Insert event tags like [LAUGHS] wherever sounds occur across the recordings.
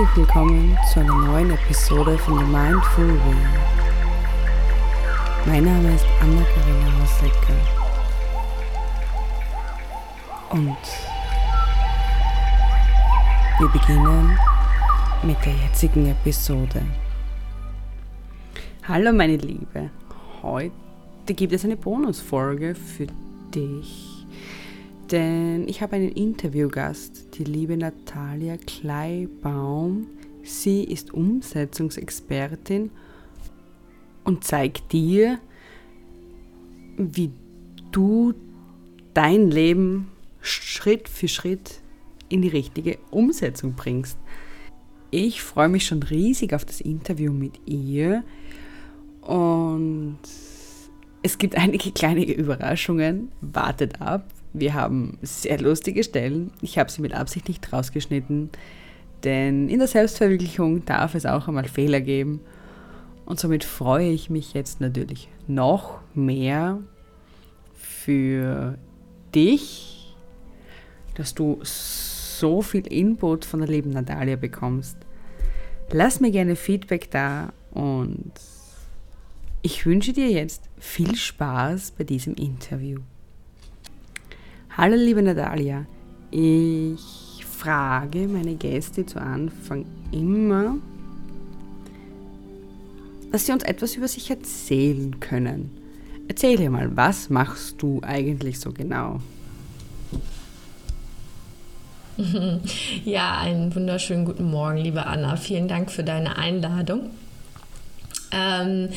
herzlich willkommen zu einer neuen Episode von The Mindful Way. Mein Name ist Anna-Karina Hauslecker und wir beginnen mit der jetzigen Episode. Hallo meine Liebe, heute gibt es eine Bonusfolge für dich denn ich habe einen Interviewgast, die liebe Natalia Kleibaum. Sie ist Umsetzungsexpertin und zeigt dir, wie du dein Leben Schritt für Schritt in die richtige Umsetzung bringst. Ich freue mich schon riesig auf das Interview mit ihr und es gibt einige kleine Überraschungen. Wartet ab. Wir haben sehr lustige Stellen. Ich habe sie mit Absicht nicht rausgeschnitten, denn in der Selbstverwirklichung darf es auch einmal Fehler geben. Und somit freue ich mich jetzt natürlich noch mehr für dich, dass du so viel Input von der lieben Natalia bekommst. Lass mir gerne Feedback da und ich wünsche dir jetzt viel Spaß bei diesem Interview. Hallo liebe Natalia, ich frage meine Gäste zu Anfang immer, dass sie uns etwas über sich erzählen können. Erzähl dir mal, was machst du eigentlich so genau? [LAUGHS] Ja, einen wunderschönen guten Morgen, liebe Anna. Vielen Dank für deine Einladung. Ähm,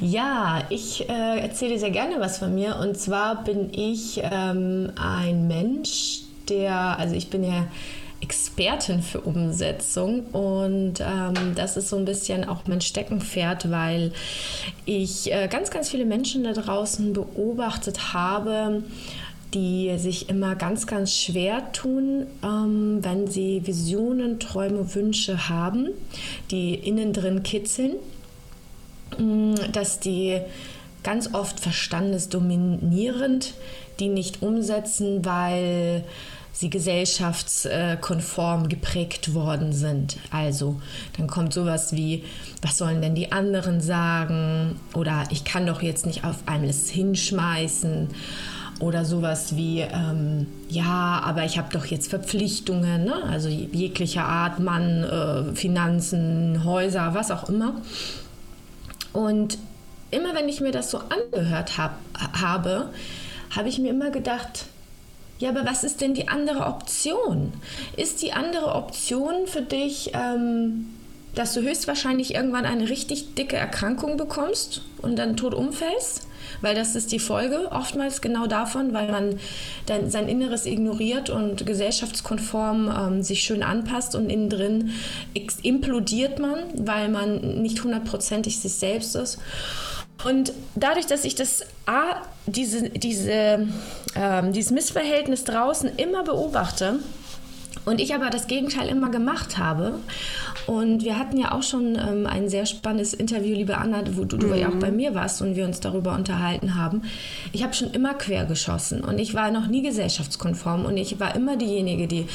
ja, ich äh, erzähle sehr gerne was von mir. Und zwar bin ich ähm, ein Mensch, der, also ich bin ja Expertin für Umsetzung und ähm, das ist so ein bisschen auch mein Steckenpferd, weil ich äh, ganz, ganz viele Menschen da draußen beobachtet habe, die sich immer ganz, ganz schwer tun, ähm, wenn sie Visionen, Träume, Wünsche haben, die innen drin kitzeln dass die ganz oft verstandesdominierend die nicht umsetzen, weil sie gesellschaftskonform geprägt worden sind. Also dann kommt sowas wie, was sollen denn die anderen sagen? Oder ich kann doch jetzt nicht auf alles hinschmeißen. Oder sowas wie, ähm, ja, aber ich habe doch jetzt Verpflichtungen, ne? also jeglicher Art, Mann, äh, Finanzen, Häuser, was auch immer. Und immer wenn ich mir das so angehört hab, habe, habe ich mir immer gedacht, ja, aber was ist denn die andere Option? Ist die andere Option für dich, ähm, dass du höchstwahrscheinlich irgendwann eine richtig dicke Erkrankung bekommst und dann tot umfällst? Weil das ist die Folge oftmals genau davon, weil man dann sein Inneres ignoriert und gesellschaftskonform ähm, sich schön anpasst und innen drin implodiert man, weil man nicht hundertprozentig sich selbst ist. Und dadurch, dass ich das A, diese, diese, ähm, dieses Missverhältnis draußen immer beobachte, und ich aber das Gegenteil immer gemacht habe. Und wir hatten ja auch schon ähm, ein sehr spannendes Interview, liebe Anna, wo du, du ja auch bei mhm. mir warst und wir uns darüber unterhalten haben. Ich habe schon immer quer geschossen und ich war noch nie gesellschaftskonform und ich war immer diejenige, die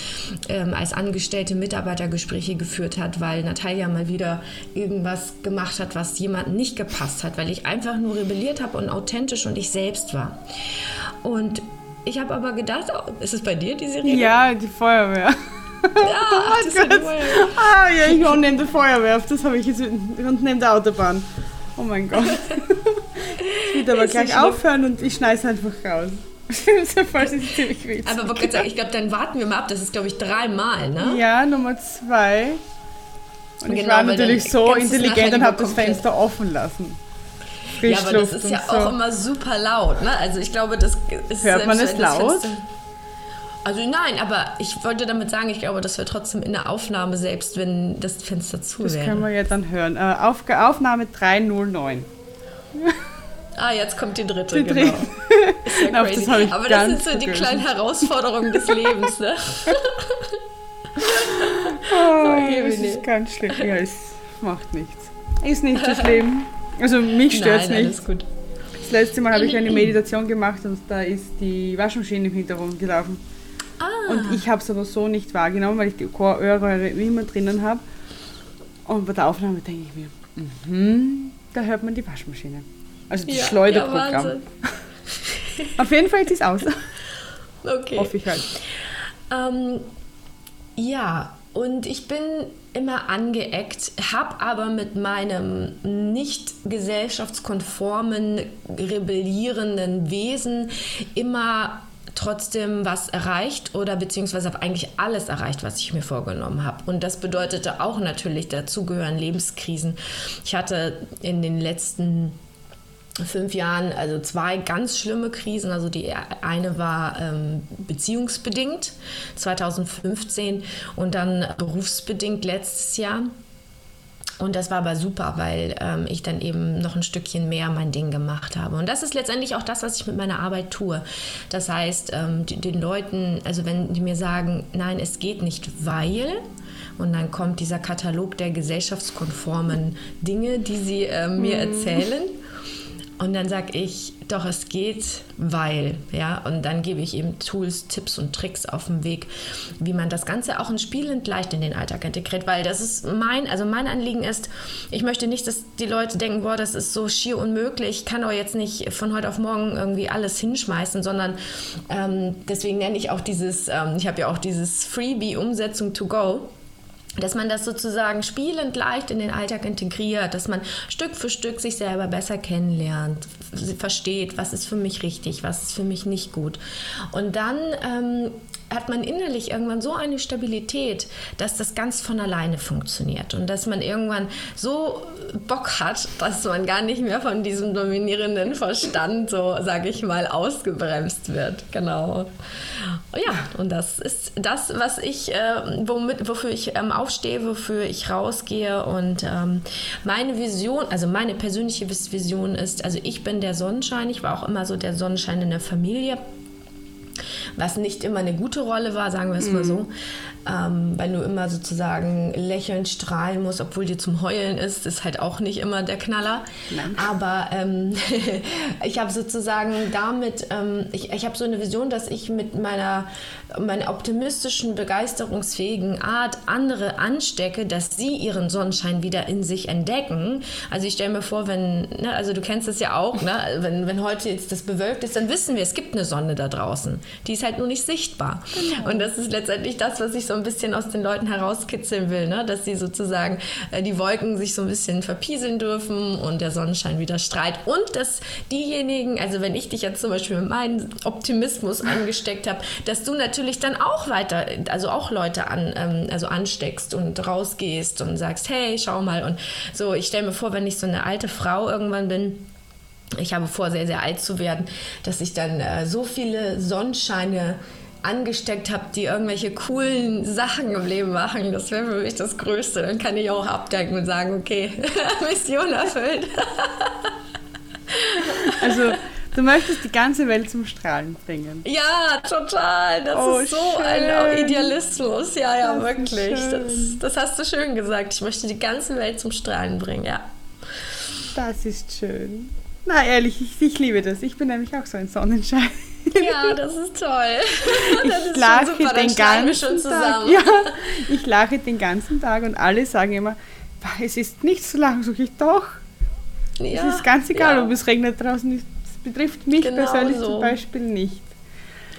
ähm, als angestellte Mitarbeitergespräche geführt hat, weil Natalia mal wieder irgendwas gemacht hat, was jemandem nicht gepasst hat, weil ich einfach nur rebelliert habe und authentisch und ich selbst war. Und ich habe aber gedacht, oh, ist es bei dir die Serie? Ja, die Feuerwehr. Ja, oh [LAUGHS] mein Gott. Ah, ja, ich wohne neben der Feuerwehr. Das habe ich jetzt und neben der Autobahn. Oh mein Gott. ich würde aber gleich aufhören und ich schneide es einfach raus. [LAUGHS] das ist ziemlich witzig. Aber ich glaube, dann warten wir mal ab. Das ist, glaube ich, dreimal, ne? Ja, Nummer zwei. Und genau, ich war natürlich so intelligent und habe das Fenster offen lassen. Ja, aber das ist ja so. auch immer super laut. Ne? Also ich glaube, das ist Hört man es laut? Also nein, aber ich wollte damit sagen, ich glaube, dass wir trotzdem in der Aufnahme, selbst wenn das Fenster zu das wäre. Das können wir ja dann hören. Äh, Auf, Aufnahme 309. Ah, jetzt kommt die dritte, die genau. Ist ja [LAUGHS] crazy. Das aber das sind so die kleinen Herausforderungen des Lebens, ne? [LAUGHS] oh, das ist ganz schlimm. Ja, es macht nichts. Ist nicht so schlimm. [LAUGHS] Also mich stört es nicht. Alles gut. Das letzte Mal habe ich eine Meditation gemacht und da ist die Waschmaschine im Hintergrund gelaufen. Und ich habe es aber so nicht wahrgenommen, weil ich die Ohrröhre immer drinnen habe. Und bei der Aufnahme denke ich mir, mhm, da hört man die Waschmaschine. Also das Ja, Schleuderprogramm. ja, Auf jeden Fall ist es aus. Okay. Hoffe ich halt. Ähm, ja, und ich bin immer angeeckt, habe aber mit meinem nicht gesellschaftskonformen, rebellierenden Wesen immer trotzdem was erreicht oder beziehungsweise habe eigentlich alles erreicht, was ich mir vorgenommen habe. Und das bedeutete auch natürlich, dazu gehören Lebenskrisen. Ich hatte in den letzten fünf Jahren also zwei ganz schlimme Krisen. Also die eine war ähm, beziehungsbedingt 2015 und dann berufsbedingt letztes Jahr. Und das war aber super, weil ähm, ich dann eben noch ein Stückchen mehr mein Ding gemacht habe. Und das ist letztendlich auch das, was ich mit meiner Arbeit tue. Das heißt, ähm, die, den Leuten, also wenn die mir sagen, nein, es geht nicht, weil, und dann kommt dieser Katalog der gesellschaftskonformen Dinge, die sie äh, mir erzählen. Und dann sage ich, doch, es geht, weil, ja, und dann gebe ich eben Tools, Tipps und Tricks auf den Weg, wie man das Ganze auch in spielend leicht in den Alltag integriert, weil das ist mein, also mein Anliegen ist, ich möchte nicht, dass die Leute denken, boah, das ist so schier unmöglich, ich kann doch jetzt nicht von heute auf morgen irgendwie alles hinschmeißen, sondern ähm, deswegen nenne ich auch dieses, ähm, ich habe ja auch dieses Freebie-Umsetzung to go dass man das sozusagen spielend leicht in den Alltag integriert, dass man Stück für Stück sich selber besser kennenlernt, versteht, was ist für mich richtig, was ist für mich nicht gut. Und dann ähm, hat man innerlich irgendwann so eine Stabilität, dass das ganz von alleine funktioniert und dass man irgendwann so Bock hat, dass man gar nicht mehr von diesem dominierenden Verstand, so sage ich mal, ausgebremst wird. Genau. Ja, und das ist das, was ich, äh, womit, wofür ich ähm, aufstehe, wofür ich rausgehe und ähm, meine Vision, also meine persönliche Vision ist, also ich bin der Sonnenschein, ich war auch immer so der Sonnenschein in der Familie was nicht immer eine gute Rolle war, sagen wir es mal so. Ähm, weil du immer sozusagen lächelnd strahlen musst, obwohl dir zum Heulen ist, ist halt auch nicht immer der Knaller. Nein. Aber ähm, [LAUGHS] ich habe sozusagen damit, ähm, ich, ich habe so eine Vision, dass ich mit meiner, meiner optimistischen, begeisterungsfähigen Art andere anstecke, dass sie ihren Sonnenschein wieder in sich entdecken. Also ich stelle mir vor, wenn, ne, also du kennst es ja auch, ne, wenn, wenn heute jetzt das bewölkt ist, dann wissen wir, es gibt eine Sonne da draußen. Die ist halt nur nicht sichtbar. Und das ist letztendlich das, was ich so ein bisschen aus den Leuten herauskitzeln will, ne? dass sie sozusagen äh, die Wolken sich so ein bisschen verpieseln dürfen und der Sonnenschein wieder strahlt. Und dass diejenigen, also wenn ich dich jetzt zum Beispiel mit meinem Optimismus angesteckt habe, dass du natürlich dann auch weiter, also auch Leute an, ähm, also ansteckst und rausgehst und sagst, hey, schau mal. Und so, ich stelle mir vor, wenn ich so eine alte Frau irgendwann bin, ich habe vor, sehr, sehr alt zu werden, dass ich dann äh, so viele Sonnenscheine angesteckt habe, die irgendwelche coolen Sachen im Leben machen. Das wäre für mich das Größte. Dann kann ich auch abdenken und sagen, okay, [LAUGHS] Mission erfüllt. Also, du möchtest die ganze Welt zum Strahlen bringen. Ja, total. Das Oh, ist so schön. ein Idealismus. Ja, ja, Das wirklich. Das, das hast du schön gesagt. Ich möchte die ganze Welt zum Strahlen bringen, ja. Das ist schön. Na, ehrlich, ich, ich liebe das. Ich bin nämlich auch so ein Sonnenschein. Ja, das ist toll. das Ich lache schon super. Den ganzen Tag. Ja, ich lache den ganzen Tag und alle sagen immer, "Bah, es ist nichts zu lachen. Sag ich doch. Ja, es ist ganz egal, ja. ob es regnet draußen. ist. Es betrifft mich Genau persönlich so. zum Beispiel nicht.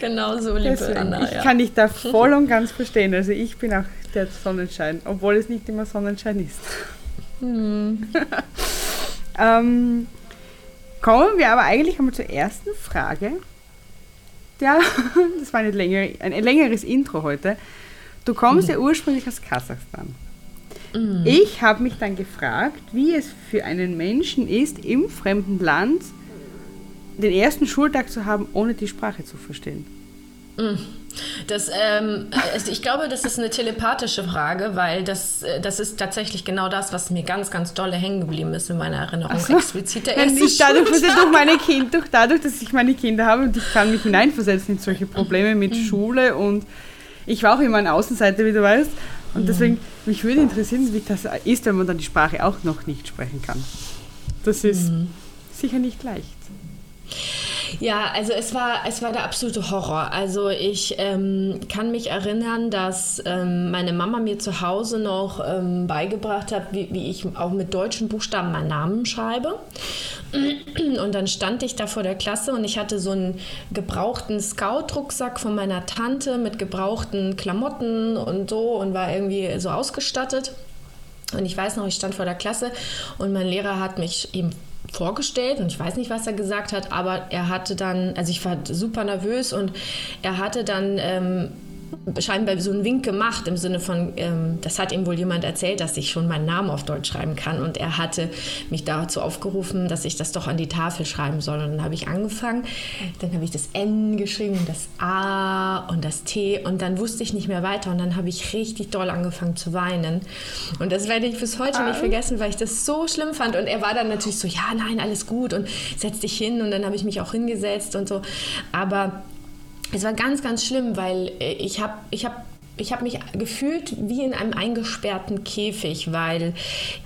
Genau so, liebe Deswegen, Anna. ich ja. kann dich da [LAUGHS] voll und ganz verstehen. Also ich bin auch der Sonnenschein, obwohl es nicht immer Sonnenschein ist. Hm. [LAUGHS] Ähm, kommen wir aber eigentlich einmal zur ersten Frage. Ja, [LAUGHS] das war eine längere, ein längeres Intro heute. Du kommst ja ursprünglich aus Kasachstan. Mhm. Ich habe mich dann gefragt, wie es für einen Menschen ist, im fremden Land den ersten Schultag zu haben, ohne die Sprache zu verstehen. Das, ähm, ich glaube, das ist eine telepathische Frage, weil das, äh, das ist tatsächlich genau das, was mir ganz, ganz dolle hängen geblieben ist in meiner Erinnerung. so. Explizit der erste dadurch, ich Schultag. durch meine Kind, durch dadurch, dass ich meine Kinder habe und ich kann mich hineinversetzen in solche Probleme mit Mhm. Schule und ich war auch immer eine Außenseiter, wie du weißt. Mhm. Und deswegen, mich würde interessieren, wie das ist, wenn man dann die Sprache auch noch nicht sprechen kann. Das ist Mhm. sicher nicht leicht. Ja, also es war, es war der absolute Horror. Also ich ähm, kann mich erinnern, dass ähm, meine Mama mir zu Hause noch ähm, beigebracht hat, wie, wie ich auch mit deutschen Buchstaben meinen Namen schreibe. Und dann stand ich da vor der Klasse und ich hatte so einen gebrauchten Scout-Rucksack von meiner Tante mit gebrauchten Klamotten und so und war irgendwie so ausgestattet. Und ich weiß noch, ich stand vor der Klasse und mein Lehrer hat mich eben vorgestellt und ich weiß nicht, was er gesagt hat, aber er hatte dann, also ich war super nervös und er hatte dann ähm, scheinbar so einen Wink gemacht im Sinne von, ähm, das hat ihm wohl jemand erzählt, dass ich schon meinen Namen auf Deutsch schreiben kann. Und er hatte mich dazu aufgerufen, dass ich das doch an die Tafel schreiben soll. Und dann habe ich angefangen, dann habe ich das N geschrieben, das A und das T und dann wusste ich nicht mehr weiter. Und dann habe ich richtig doll angefangen zu weinen. Und das werde ich bis heute nicht vergessen, weil ich das so schlimm fand. Und er war dann natürlich so, ja, nein, alles gut und setz dich hin. Und dann habe ich mich auch hingesetzt und so. Aber es war ganz, ganz schlimm, weil äh, ich habe ich hab, ich hab mich gefühlt wie in einem eingesperrten Käfig, weil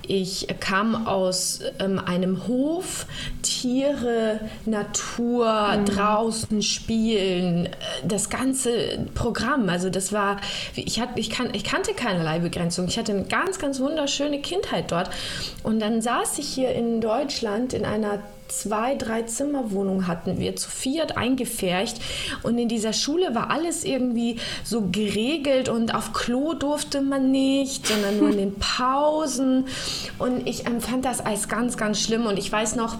ich kam aus ähm, einem Hof, Tiere, Natur, mhm. draußen spielen, äh, das ganze Programm. Also das war, ich, hat, ich, kan, ich kannte keinerlei Begrenzung. Ich hatte eine ganz, ganz wunderschöne Kindheit dort. Und dann saß ich hier in Deutschland in einer zwei, drei Zimmerwohnungen hatten wir zu viert eingefärcht und in dieser Schule war alles irgendwie so geregelt und auf Klo durfte man nicht, sondern nur in den [LAUGHS] Pausen und ich empfand das als ganz, ganz schlimm und ich weiß noch,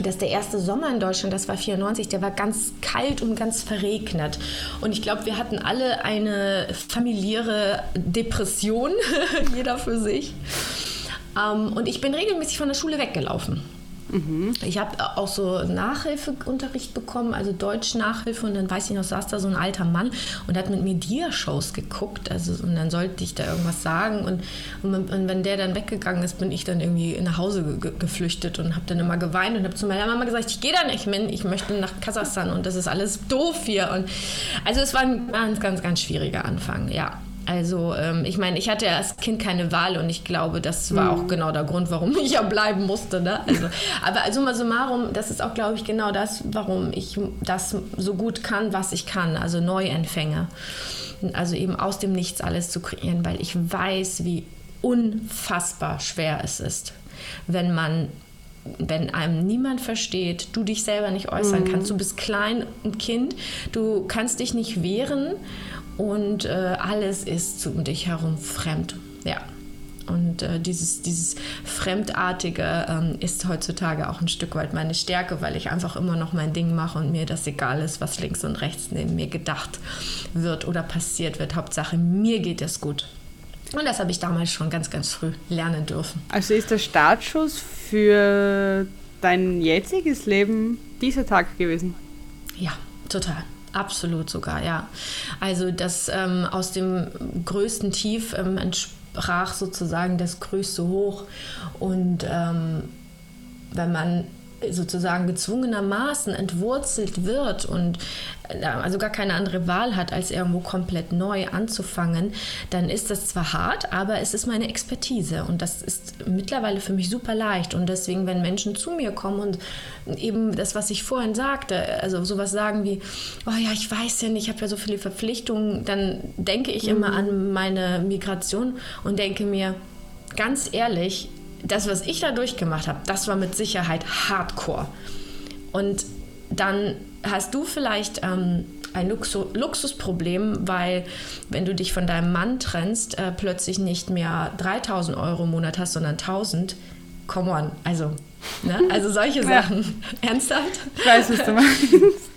dass der erste Sommer in Deutschland, das war 94, der war ganz kalt und ganz verregnet. Und ich glaube, wir hatten alle eine familiäre Depression, [LAUGHS] jeder für sich. Ähm, und ich bin regelmäßig von der Schule weggelaufen. Mhm. Ich habe auch so Nachhilfeunterricht bekommen, also Deutsch-Nachhilfe. Und dann weiß ich noch, saß da so ein alter Mann und hat mit mir Dia-Shows geguckt. Also, und dann sollte ich da irgendwas sagen. Und, und, und, wenn der dann weggegangen ist, bin ich dann irgendwie nach Hause ge geflüchtet und habe dann immer geweint und habe zu meiner Mama gesagt, ich gehe da nicht hin, ich möchte nach Kasachstan und das ist alles doof hier. Und also es war ein ganz, ganz, ganz schwieriger Anfang, ja. Also ähm, ich meine, ich hatte ja als Kind keine Wahl und ich glaube, das war auch mhm. genau der Grund, warum [LAUGHS] ich ja bleiben musste. Ne? Also, aber also mal summarum, das ist auch, glaube ich, genau das, warum ich das so gut kann, was ich kann, also Neuanfänge. Also eben aus dem Nichts alles zu kreieren, weil ich weiß, wie unfassbar schwer es ist, wenn man wenn einem niemand versteht, du dich selber nicht äußern mhm. kannst, du bist klein und Kind, du kannst dich nicht wehren und äh, alles ist um dich herum fremd. Ja. Und äh, dieses, dieses Fremdartige ähm, ist heutzutage auch ein Stück weit meine Stärke, weil ich einfach immer noch mein Ding mache und mir das egal ist, was links und rechts neben mir gedacht wird oder passiert wird. Hauptsache, mir geht es gut. Und das habe ich damals schon ganz, ganz früh lernen dürfen. Also ist der Startschuss für dein jetziges Leben dieser Tag gewesen? Ja, total. Absolut sogar, ja. Also das ähm, aus dem größten Tief ähm, entsprach sozusagen das größte Hoch. Und ähm, wenn man sozusagen gezwungenermaßen entwurzelt wird und äh, also gar keine andere Wahl hat, als irgendwo komplett neu anzufangen, dann ist das zwar hart, aber es ist meine Expertise und das ist mittlerweile für mich super leicht und deswegen, wenn Menschen zu mir kommen und eben das, was ich vorhin sagte, also sowas sagen wie, oh ja, ich weiß ja nicht, ich habe ja so viele Verpflichtungen, dann denke ich mhm. immer an meine Migration und denke mir, ganz ehrlich, das, was ich da durchgemacht habe, das war mit Sicherheit Hardcore. Und dann hast du vielleicht ähm, ein Luxu Luxusproblem, weil wenn du dich von deinem Mann trennst, äh, plötzlich nicht mehr 3000 Euro im Monat hast, sondern 1000. Come on, also, ne? also solche [LAUGHS] Sachen. Ja. [LAUGHS] Ernsthaft? Ich weiß, was du [LAUGHS] meinst.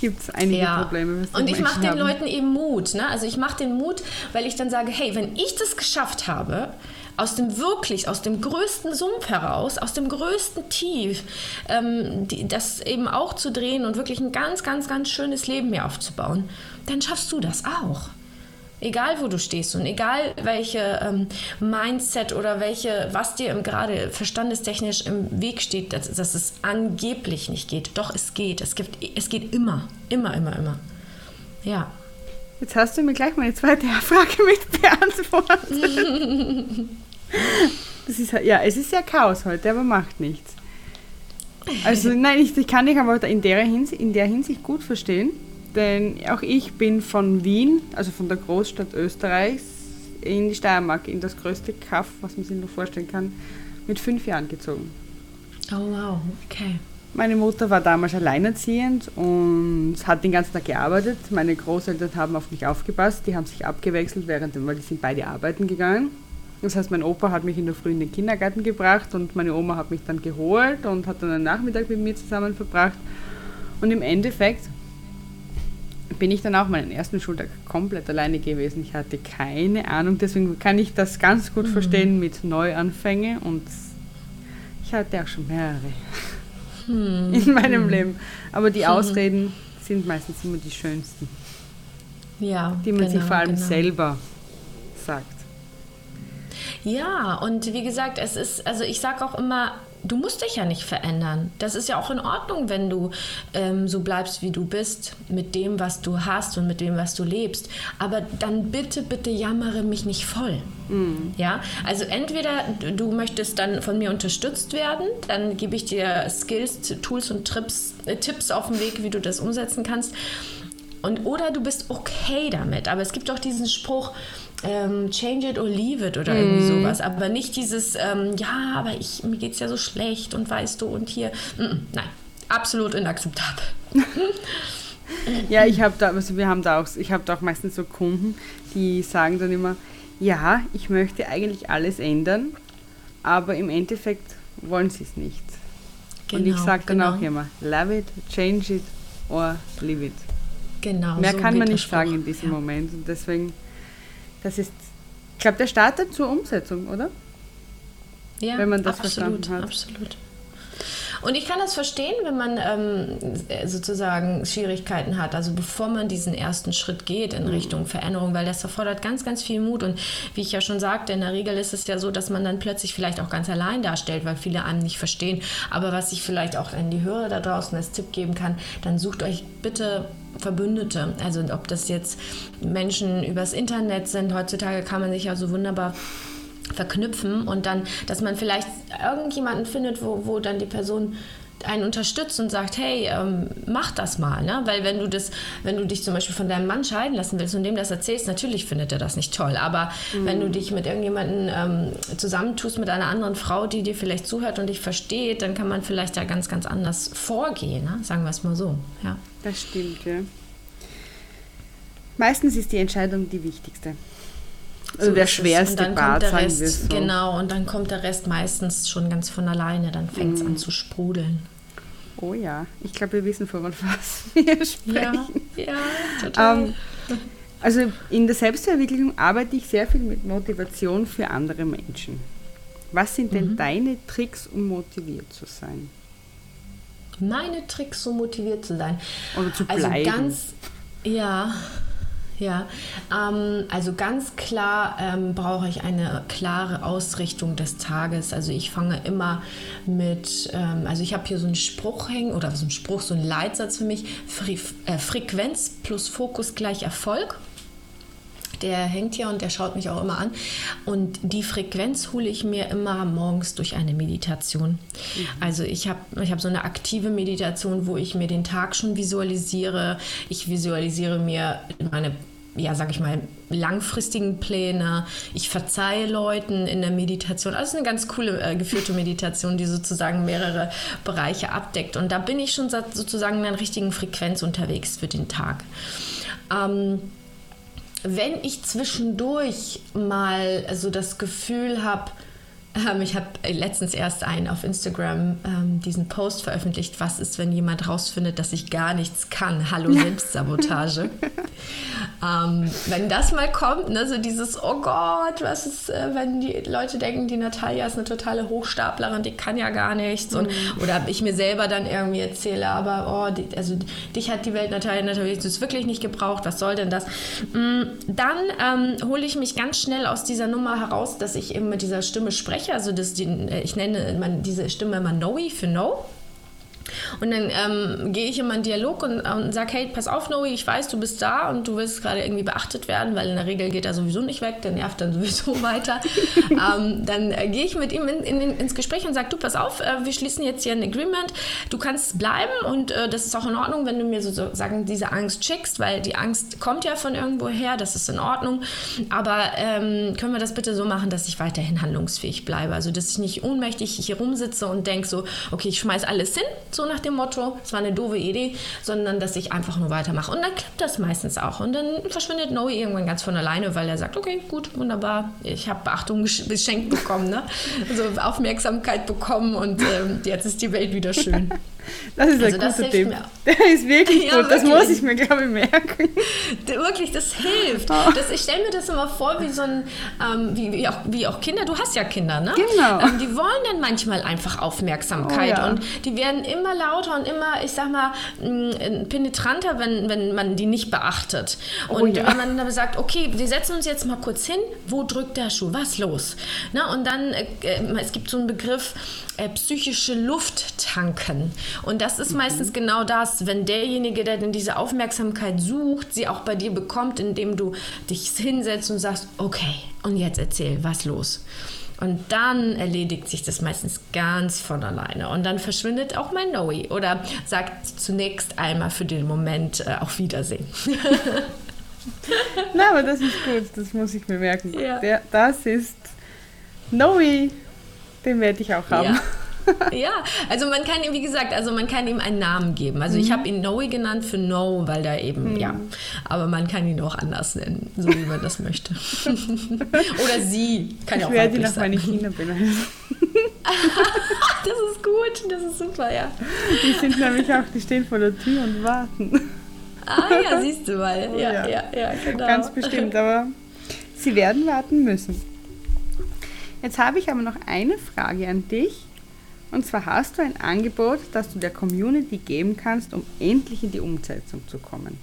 Gibt es einige ja. Probleme. Und ich mache den Leuten eben Mut. Ne? Also ich mache den Mut, weil ich dann sage, hey, wenn ich das geschafft habe, aus dem wirklich, aus dem größten Sumpf heraus, aus dem größten Tief, ähm, die, das eben auch zu drehen und wirklich ein ganz, ganz, ganz schönes Leben mir aufzubauen, dann schaffst du das auch. Egal wo du stehst und egal welche ähm, Mindset oder welche, was dir gerade verstandestechnisch im Weg steht, dass, dass, es angeblich nicht geht. Doch, es geht. Es, gibt, es geht immer. Immer, immer, immer. Ja. Jetzt hast du mir gleich meine zweite [LAUGHS] Frage mit beantwortet. [LAUGHS] Das ist, ja, es ist ja Chaos heute, aber macht nichts. Also nein, ich, ich kann dich aber in der, Hinsicht, in der Hinsicht gut verstehen, denn auch ich bin von Wien, also von der Großstadt Österreichs, in die Steiermark, in das größte Kaff, was man sich nur vorstellen kann, mit fünf Jahren gezogen. Oh wow, okay. Meine Mutter war damals alleinerziehend und hat den ganzen Tag gearbeitet. Meine Großeltern haben auf mich aufgepasst, die haben sich abgewechselt, während, weil die sind beide arbeiten gegangen. Das heißt, mein Opa hat mich in der Früh in den Kindergarten gebracht und meine Oma hat mich dann geholt und hat dann einen Nachmittag mit mir zusammen verbracht. Und im Endeffekt bin ich dann auch meinen ersten Schultag komplett alleine gewesen. Ich hatte keine Ahnung, deswegen kann ich das ganz gut mhm. verstehen mit Neuanfänge und ich hatte auch schon mehrere hm. in meinem hm. Leben. Aber die hm. Ausreden sind meistens immer die schönsten. Ja. Die man genau, sich vor allem genau. selber sagt. Ja, und wie gesagt, es ist, also ich sage auch immer, du musst dich ja nicht verändern. Das ist ja auch in Ordnung, wenn du ähm, so bleibst, wie du bist, mit dem, was du hast und mit dem, was du lebst. Aber dann bitte, bitte jammere mich nicht voll. Mhm. Ja, also entweder du möchtest dann von mir unterstützt werden, dann gebe ich dir Skills, Tools und Trips, äh, Tipps auf den Weg, wie du das umsetzen kannst. Und, oder du bist okay damit. Aber es gibt auch diesen Spruch, ähm, change it or leave it oder irgendwie mm. sowas. Aber nicht dieses, ähm, ja, aber ich, mir geht es ja so schlecht und weißt du und hier. Mm -mm, nein, absolut inakzeptabel. [LAUGHS] ja, ich habe da, also wir haben da auch, ich habe da auch meistens so Kunden, die sagen dann immer, ja, ich möchte eigentlich alles ändern, aber im Endeffekt wollen sie es nicht. Genau, und ich genau, sage dann genau. auch immer, love it, change it or leave it. Genau. Mehr so kann man nicht sagen in diesem ja. Moment. Und deswegen das ist, ich glaube, der startet zur Umsetzung, oder? Ja, wenn man das absolut, verstanden hat. Absolut. Und ich kann das verstehen, wenn man ähm, sozusagen Schwierigkeiten hat, also bevor man diesen ersten Schritt geht in mhm. Richtung Veränderung, weil das erfordert ganz, ganz viel Mut. Und wie ich ja schon sagte, in der Regel ist es ja so, dass man dann plötzlich vielleicht auch ganz allein darstellt, weil viele einem nicht verstehen. Aber was ich vielleicht auch an die Hörer da draußen als Tipp geben kann, dann sucht euch bitte Verbündete. Also ob das jetzt Menschen übers Internet sind, heutzutage kann man sich ja so wunderbar verknüpfen und dann, dass man vielleicht irgendjemanden findet, wo, wo dann die Person einen unterstützt und sagt, hey, ähm, mach das mal, ne? Weil wenn du das, wenn du dich zum Beispiel von deinem Mann scheiden lassen willst und dem das erzählst, natürlich findet er das nicht toll. Aber mhm. wenn du dich mit irgendjemandem ähm, zusammentust mit einer anderen Frau, die dir vielleicht zuhört und dich versteht, dann kann man vielleicht ja ganz, ganz anders vorgehen, ne? sagen wir es mal so. Ja. Das stimmt, ja. Meistens ist die Entscheidung die wichtigste. Also so der schwerste Part, Rest, wir so. Genau, und dann kommt der Rest meistens schon ganz von alleine. Dann fängt es mm. an zu sprudeln. Oh ja, ich glaube, wir wissen, von was [LAUGHS] wir sprechen. Ja, ja total. Ähm, also in der Selbstverwirklichung arbeite ich sehr viel mit Motivation für andere Menschen. Was sind denn mhm. deine Tricks, um motiviert zu sein? Meine Tricks, um motiviert zu sein. Oder zu bleiben. Also ganz, ja, ja, ähm, also ganz klar ähm, brauche ich eine klare Ausrichtung des Tages. Also ich fange immer mit, ähm, also ich habe hier so einen Spruch hängen oder so einen Spruch, so einen Leitsatz für mich, Fre äh, Frequenz plus Fokus gleich Erfolg. Der hängt hier und der schaut mich auch immer an. Und die Frequenz hole ich mir immer morgens durch eine Meditation. Mhm. Also ich habe ich hab so eine aktive Meditation, wo ich mir den Tag schon visualisiere. Ich visualisiere mir meine ja, sag ich mal, langfristigen Pläne. Ich verzeihe Leuten in der Meditation. Also eine ganz coole äh, geführte Meditation, die sozusagen mehrere Bereiche abdeckt. Und da bin ich schon sozusagen in einer richtigen Frequenz unterwegs für den Tag. Ähm, wenn ich zwischendurch mal so das Gefühl habe, ähm, ich habe letztens erst einen auf Instagram ähm, diesen Post veröffentlicht, was ist, wenn jemand rausfindet, dass ich gar nichts kann. Hallo Selbstsabotage. [LAUGHS] ähm, wenn das mal kommt, ne, so dieses, oh Gott, was ist, äh, wenn die Leute denken, die Natalia ist eine totale Hochstaplerin, die kann ja gar nichts. Und, mhm. Oder ich mir selber dann irgendwie erzähle, aber oh, die, also dich hat die Welt Natalia natürlich wirklich nicht gebraucht, was soll denn das? Mm, dann ähm, hole ich mich ganz schnell aus dieser Nummer heraus, dass ich eben mit dieser Stimme spreche. Also das, die, äh, ich nenne man diese Stimme immer Noe für No. Und dann ähm, gehe ich in Dialog und, und sage, hey, pass auf, Noe, ich weiß, du bist da und du willst gerade irgendwie beachtet werden, weil in der Regel geht er sowieso nicht weg, der nervt dann sowieso [LAUGHS] weiter. [LAUGHS] ähm, dann äh, gehe ich mit ihm in, in, ins Gespräch und sage, du, pass auf, äh, wir schließen jetzt hier ein Agreement, du kannst bleiben und äh, das ist auch in Ordnung, wenn du mir sozusagen diese Angst schickst, weil die Angst kommt ja von irgendwo her, das ist in Ordnung, aber ähm, können wir das bitte so machen, dass ich weiterhin handlungsfähig bleibe, also dass ich nicht ohnmächtig hier rumsitze und denke so, okay, ich schmeiß alles hin, so nach dem Motto, es war eine doofe Idee, sondern dass ich einfach nur weitermache. Und dann klappt das meistens auch. Und dann verschwindet Noe irgendwann ganz von alleine, weil er sagt, okay, gut, wunderbar, ich habe Beachtung geschenkt bekommen, ne? also Aufmerksamkeit bekommen und ähm, jetzt ist die Welt wieder schön. [LAUGHS] Das ist also ein guter Tipp. Der ist wirklich [LAUGHS] ja, gut. Das wirklich. muss ich mir, glaube ich, merken. Wirklich, das hilft. Oh. Das, ich stelle mir das immer vor, wie so ein, ähm, wie, wie, auch, wie auch Kinder. Du hast ja Kinder, ne? Genau. Ähm, die wollen dann manchmal einfach Aufmerksamkeit. Oh, ja. Und die werden immer lauter und immer, ich sag mal, mm, penetranter, wenn, wenn man die nicht beachtet. Oh, und ja. wenn man dann sagt, okay, wir setzen uns jetzt mal kurz hin, wo drückt der Schuh? Was los? Na, und dann, äh, äh es gibt so einen Begriff, äh, psychische Luft tanken. Und das ist mhm. meistens genau das, wenn derjenige, der denn diese Aufmerksamkeit sucht, sie auch bei dir bekommt, indem du dich hinsetzt und sagst, okay, und jetzt erzähl, was los? Und dann erledigt sich das meistens ganz von alleine. Und dann verschwindet auch mein Noe oder sagt zunächst einmal für den Moment äh, auf Wiedersehen. [LAUGHS] Na, aber das ist gut, das muss ich mir merken. Ja. Der, das ist Noe. Den werde ich auch haben. Ja. [LAUGHS] ja, also man kann ihm, wie gesagt, also man kann ihm einen Namen geben. Also mhm. ich habe ihn Noe genannt für No, weil da eben, mhm. ja, aber man kann ihn auch anders nennen, so wie man das möchte. [LAUGHS] Oder sie, kann ja auch werde ihn nach meine Kinder benennen. [LAUGHS] das ist gut, das ist super, ja. Die sind nämlich auch, die stehen vor der Tür und warten. Ah ja, siehst du mal. Ja, ja, ja, ja genau. Ganz bestimmt, aber sie werden warten müssen. Jetzt habe ich aber noch eine Frage an dich. Und zwar hast du ein Angebot, das du der Community geben kannst, um endlich in die Umsetzung zu kommen.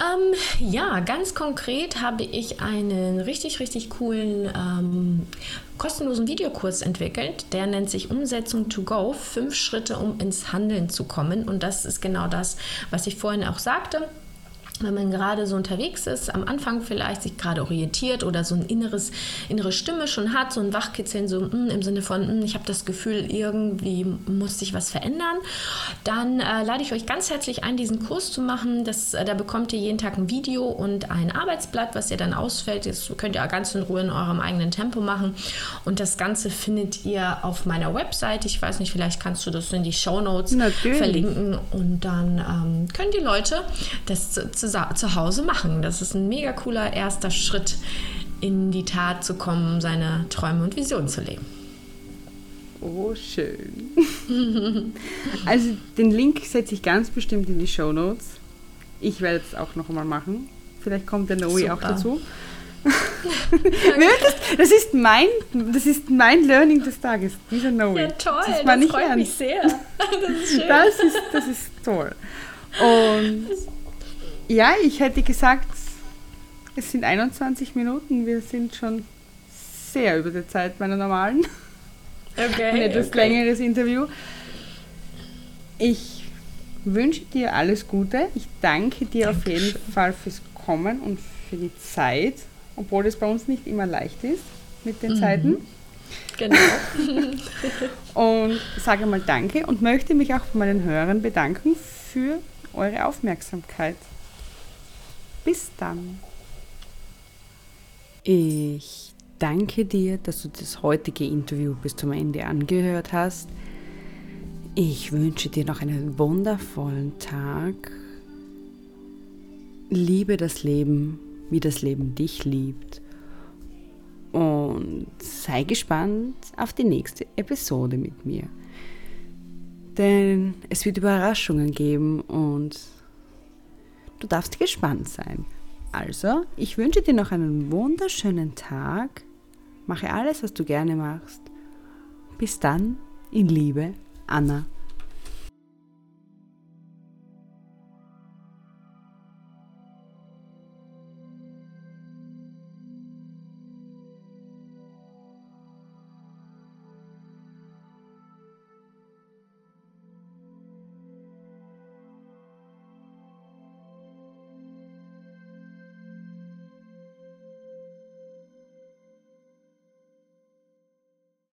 Ähm, ja, ganz konkret habe ich einen richtig, richtig coolen ähm, kostenlosen Videokurs entwickelt. Der nennt sich Umsetzung to Go. Fünf Schritte, um ins Handeln zu kommen. Und das ist genau das, was ich vorhin auch sagte wenn man gerade so unterwegs ist, am Anfang vielleicht sich gerade orientiert oder so ein inneres, innere Stimme schon hat, so ein Wachkitzeln, so mh, hm, im Sinne von, mh, hm, ich habe das Gefühl, irgendwie muss sich was verändern, dann äh, lade ich euch ganz herzlich ein, diesen Kurs zu machen. Das, äh, da bekommt ihr jeden Tag ein Video und ein Arbeitsblatt, was ihr dann ausfällt. Das könnt ihr ganz in Ruhe in eurem eigenen Tempo machen. Und das Ganze findet ihr auf meiner Website. Ich weiß nicht, vielleicht kannst du das in die Show Notes verlinken und dann ähm, können die Leute das zusammen zu Hause machen. Das ist ein mega cooler erster Schritt, in die Tat zu kommen, seine Träume und Visionen zu leben. Oh, schön. [LAUGHS] also den Link setze ich ganz bestimmt in die Show Notes. Ich werde es auch noch mal machen. Vielleicht kommt der Noe auch dazu. [LAUGHS] [LAUGHS] das, ist mein, das ist mein Learning des Tages, dieser Noe. Ja, toll, das, das freut ernst. mich sehr. Das ist schön. Das ist, das ist toll. Und ja, ich hätte gesagt, es sind 21 Minuten. Wir sind schon sehr über der Zeit meiner normalen. Okay. Ein etwas okay. längeres Interview. Ich wünsche dir alles Gute. Ich danke dir Dankeschön. auf jeden Fall fürs Kommen und für die Zeit, obwohl es bei uns nicht immer leicht ist mit den mhm. Zeiten. Genau. [LAUGHS] und sage mal Danke und möchte mich auch bei meinen Hörern bedanken für eure Aufmerksamkeit. Bis dann. Ich danke dir, dass du das heutige Interview bis zum Ende angehört hast. Ich wünsche dir noch einen wundervollen Tag. Liebe das Leben, wie das Leben dich liebt. Und sei gespannt auf die nächste Episode mit mir. Denn es wird Überraschungen geben und Du darfst gespannt sein. Also, ich wünsche dir noch einen wunderschönen Tag. Mache alles, was du gerne machst. Bis dann, in Liebe, Anna.